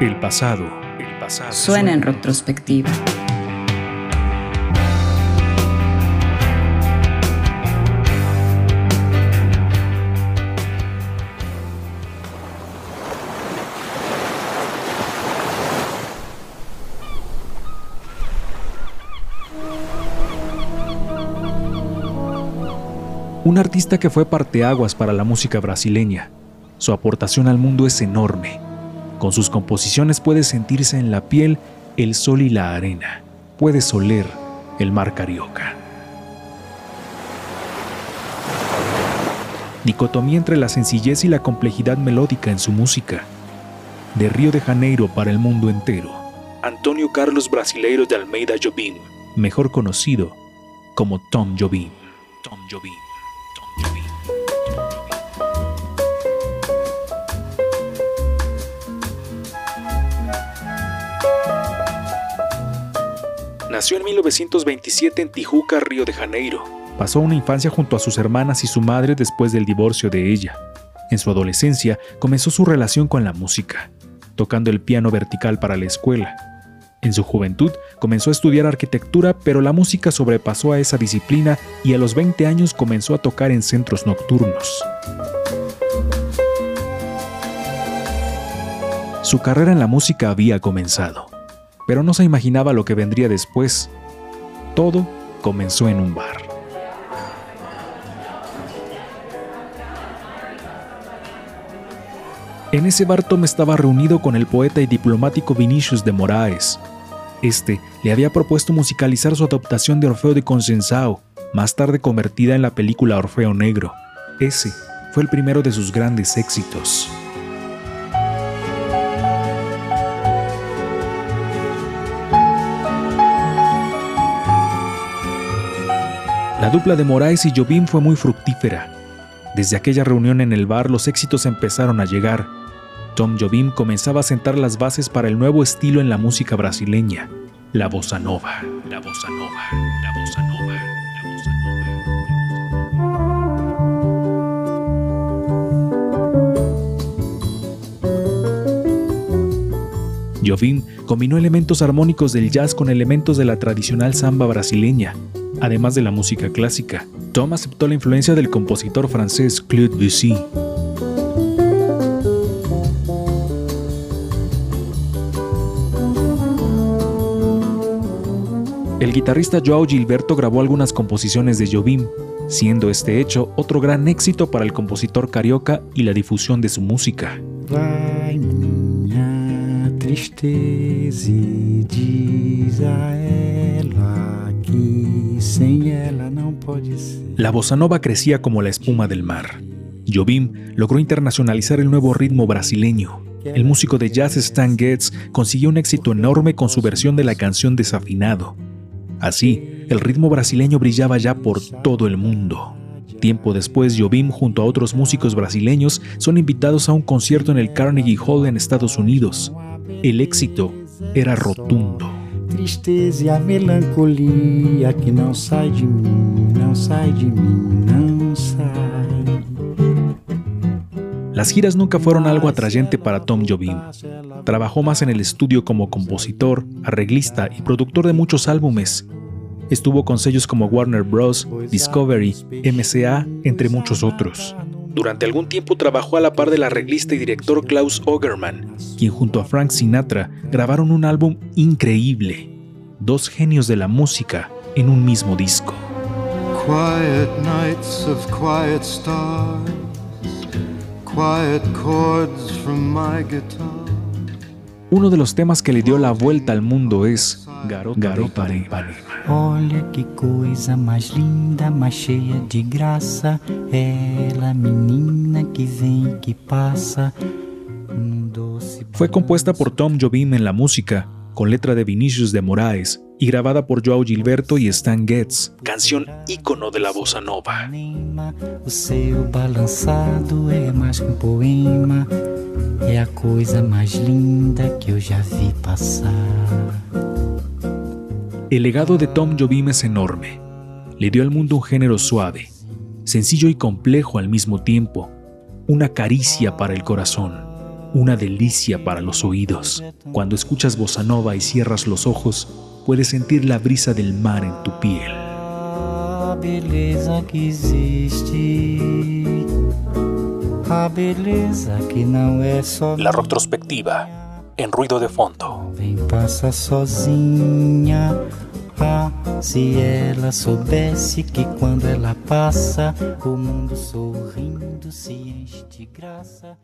El pasado, el pasado Suena en retrospectiva. Un artista que fue parteaguas para la música brasileña. Su aportación al mundo es enorme. Con sus composiciones puede sentirse en la piel el sol y la arena. Puedes oler el mar carioca. Dicotomía entre la sencillez y la complejidad melódica en su música. De Río de Janeiro para el mundo entero. Antonio Carlos Brasileiro de Almeida Jobim, mejor conocido como Tom Jobim. Tom Jobim. Nació en 1927 en Tijuca, Río de Janeiro. Pasó una infancia junto a sus hermanas y su madre después del divorcio de ella. En su adolescencia comenzó su relación con la música, tocando el piano vertical para la escuela. En su juventud comenzó a estudiar arquitectura, pero la música sobrepasó a esa disciplina y a los 20 años comenzó a tocar en centros nocturnos. Su carrera en la música había comenzado, pero no se imaginaba lo que vendría después. Todo comenzó en un bar. En ese bar Tom estaba reunido con el poeta y diplomático Vinicius de Moraes. Este le había propuesto musicalizar su adaptación de Orfeo de Consensao, más tarde convertida en la película Orfeo Negro. Ese fue el primero de sus grandes éxitos. La dupla de Moraes y Jobim fue muy fructífera. Desde aquella reunión en el bar los éxitos empezaron a llegar. Tom Jobim comenzaba a sentar las bases para el nuevo estilo en la música brasileña, la bossa nova, la bossa nova, la bossa nova, Jobim combinó elementos armónicos del jazz con elementos de la tradicional samba brasileña, además de la música clásica. Tom aceptó la influencia del compositor francés Claude Debussy. El guitarrista Joao Gilberto grabó algunas composiciones de Jobim, siendo este hecho otro gran éxito para el compositor carioca y la difusión de su música. La bossa nova crecía como la espuma del mar. Jobim logró internacionalizar el nuevo ritmo brasileño. El músico de jazz Stan Getz consiguió un éxito enorme con su versión de la canción Desafinado. Así, el ritmo brasileño brillaba ya por todo el mundo. Tiempo después, Jobim junto a otros músicos brasileños son invitados a un concierto en el Carnegie Hall en Estados Unidos. El éxito era rotundo. Tristeza a melancolia que não sai de mim, não sai de mim, não sai. Las giras nunca fueron algo atrayente para Tom Jobim. Trabajó más en el estudio como compositor, arreglista y productor de muchos álbumes. Estuvo con sellos como Warner Bros., Discovery, MCA, entre muchos otros. Durante algún tiempo trabajó a la par del arreglista y director Klaus Ogerman, quien junto a Frank Sinatra grabaron un álbum increíble. Dos genios de la música en un mismo disco. Quiet nights of quiet stars, quiet chords from my guitar. Uno de los temas que le dio la vuelta al mundo es Garota, Garota de Ipanema. Olha que coisa mais linda, mais cheia de graça. Ela, menina que vem e que passa. Doce Fue compuesta por Tom Jobim en la música, con letra de Vinicius de Moraes y grabada por Joao Gilberto y Stan Getz, canción ícono de la bossa nova. Um poema. É a coisa mais linda que eu já vi passar. El legado de Tom Jobim es enorme. Le dio al mundo un género suave, sencillo y complejo al mismo tiempo, una caricia para el corazón. una delicia para los oídos. Cuando escuchas bossa nova y cierras los ojos, puedes sentir la brisa del mar en tu piel. A beleza que existe, a beleza que não é só. La retrospectiva, en ruido de fondo. Vem passa sozinha. Ah, se ela soubesse que quando ela passa, o mundo sorrindo se enche de graça.